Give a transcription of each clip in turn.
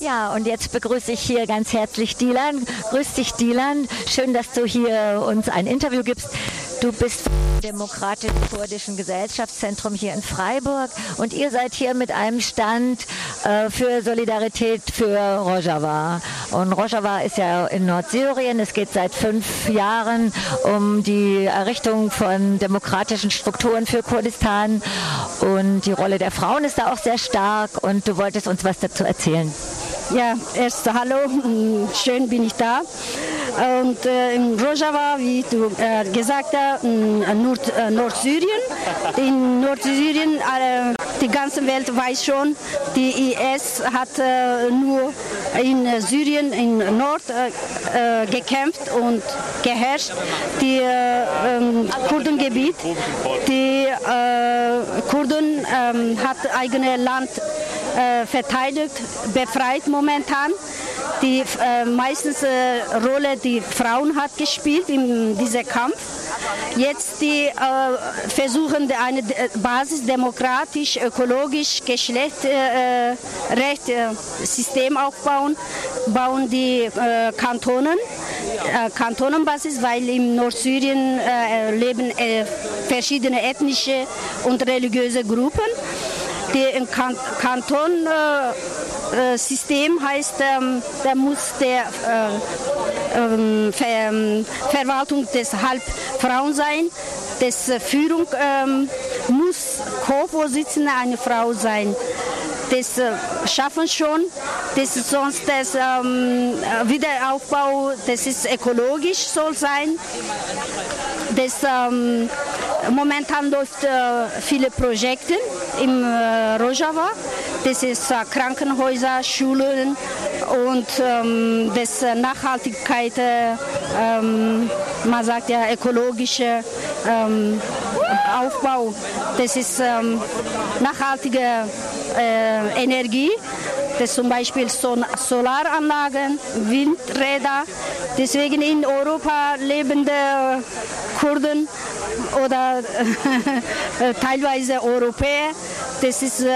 Ja, und jetzt begrüße ich hier ganz herzlich Dilan. Grüß dich, Dilan. Schön, dass du hier uns ein Interview gibst. Du bist vom Demokratisch-Kurdischen Gesellschaftszentrum hier in Freiburg und ihr seid hier mit einem Stand äh, für Solidarität für Rojava. Und Rojava ist ja in Nordsyrien. Es geht seit fünf Jahren um die Errichtung von demokratischen Strukturen für Kurdistan und die Rolle der Frauen ist da auch sehr stark und du wolltest uns was dazu erzählen. Ja, erst hallo, schön bin ich da. Und äh, in Rojava, wie du äh, gesagt hast, in Nord, äh, Nordsyrien. In Nordsyrien, äh, die ganze Welt weiß schon, die IS hat äh, nur in Syrien, in Nord äh, gekämpft und geherrscht. Die ähm, Kurdengebiet, die Kurden ähm, hat eigenes Land verteidigt, befreit momentan die äh, meistens äh, Rolle die Frauen hat gespielt in diesem Kampf. Jetzt die äh, versuchen eine äh, Basis demokratisch, ökologisch, Geschlechtsrecht äh, System aufbauen, bauen die äh, Kantonen, Kantonenbasis, weil in Nordsyrien leben verschiedene ethnische und religiöse Gruppen. Die kan Kanton äh, System heißt, ähm, da muss der äh, ähm, Ver, ähm, Verwaltung deshalb Frauen sein. Das äh, Führung ähm, muss Co-Vorsitzende eine Frau sein. Das äh, schaffen schon. Das sonst das Wiederaufbau, das ist ökologisch soll sein. Das momentan läuft äh, viele Projekte im äh, Rojava. Das ist äh, Krankenhäuser, Schulen und ähm, das Nachhaltigkeit, ähm, man sagt ja ökologische ähm, Aufbau. Das ist ähm, nachhaltige äh, Energie. Das zum Beispiel Solaranlagen, Windräder. Deswegen in Europa lebende Kurden oder äh, teilweise Europäer. Das ist, äh,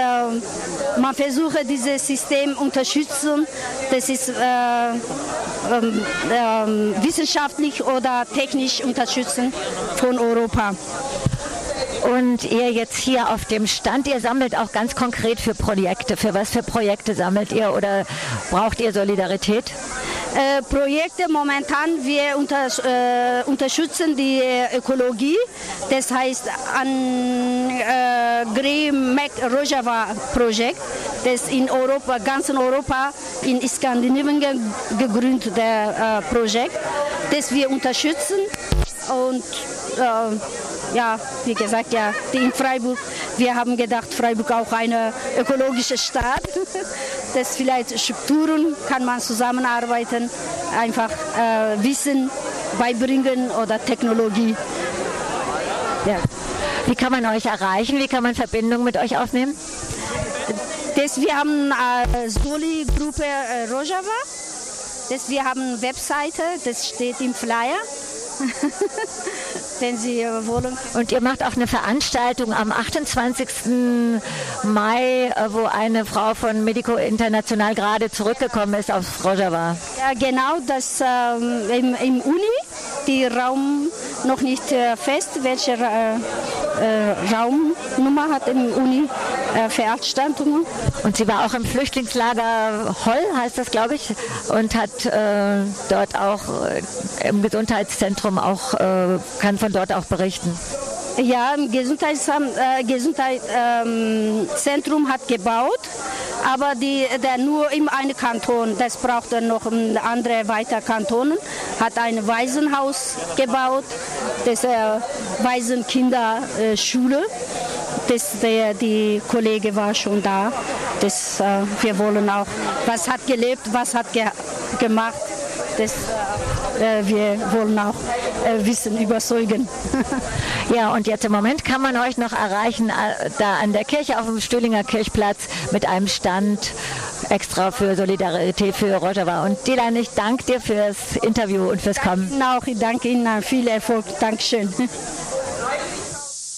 man versucht dieses System unterstützen. Das ist äh, ähm, ähm, wissenschaftlich oder technisch unterstützen von Europa. Und ihr jetzt hier auf dem Stand, ihr sammelt auch ganz konkret für Projekte. Für was für Projekte sammelt ihr oder braucht ihr Solidarität? Äh, Projekte momentan, wir unter, äh, unterstützen die Ökologie. Das heißt, an äh, Green Mac Rojava Projekt, das in Europa, ganz in Europa, in Skandinavien gegründet äh, Projekt, das wir unterstützen und äh, ja, wie gesagt, ja, in Freiburg, wir haben gedacht, Freiburg auch eine ökologische Stadt. Das vielleicht Strukturen kann man zusammenarbeiten, einfach äh, Wissen beibringen oder Technologie. Ja. Wie kann man euch erreichen? Wie kann man Verbindung mit euch aufnehmen? Das, wir haben äh, Soli-Gruppe äh, Rojava. Das, wir haben eine Webseite, das steht im Flyer. wenn Sie wollen. Und ihr macht auch eine Veranstaltung am 28. Mai, äh, wo eine Frau von Medico International gerade zurückgekommen ist aus Rojava. Ja, genau, das ähm, im, im Uni, die Raum noch nicht äh, fest, welche äh, äh, Raumnummer hat im Uni äh, Veranstaltungen. Und sie war auch im Flüchtlingslager Holl, heißt das, glaube ich, und hat äh, dort auch äh, im Gesundheitszentrum auch, äh, kann von dort auch berichten. Ja, im Gesundheitszentrum äh, Gesundheit, ähm, hat gebaut, aber die, der nur in einem Kanton, das braucht dann noch andere weitere Kantonen, hat ein Waisenhaus gebaut, das äh, Waisenkinderschule. Das, der, die Kollege war schon da. Das, äh, wir wollen auch, was hat gelebt, was hat ge gemacht. Das, äh, wir wollen auch äh, Wissen überzeugen. ja, und jetzt im Moment kann man euch noch erreichen, äh, da an der Kirche auf dem Stühlinger Kirchplatz mit einem Stand extra für Solidarität für Rojava. Und Dilan, ich danke dir fürs Interview und fürs Kommen. Auch, ich danke Ihnen. Viel Erfolg. Dankeschön.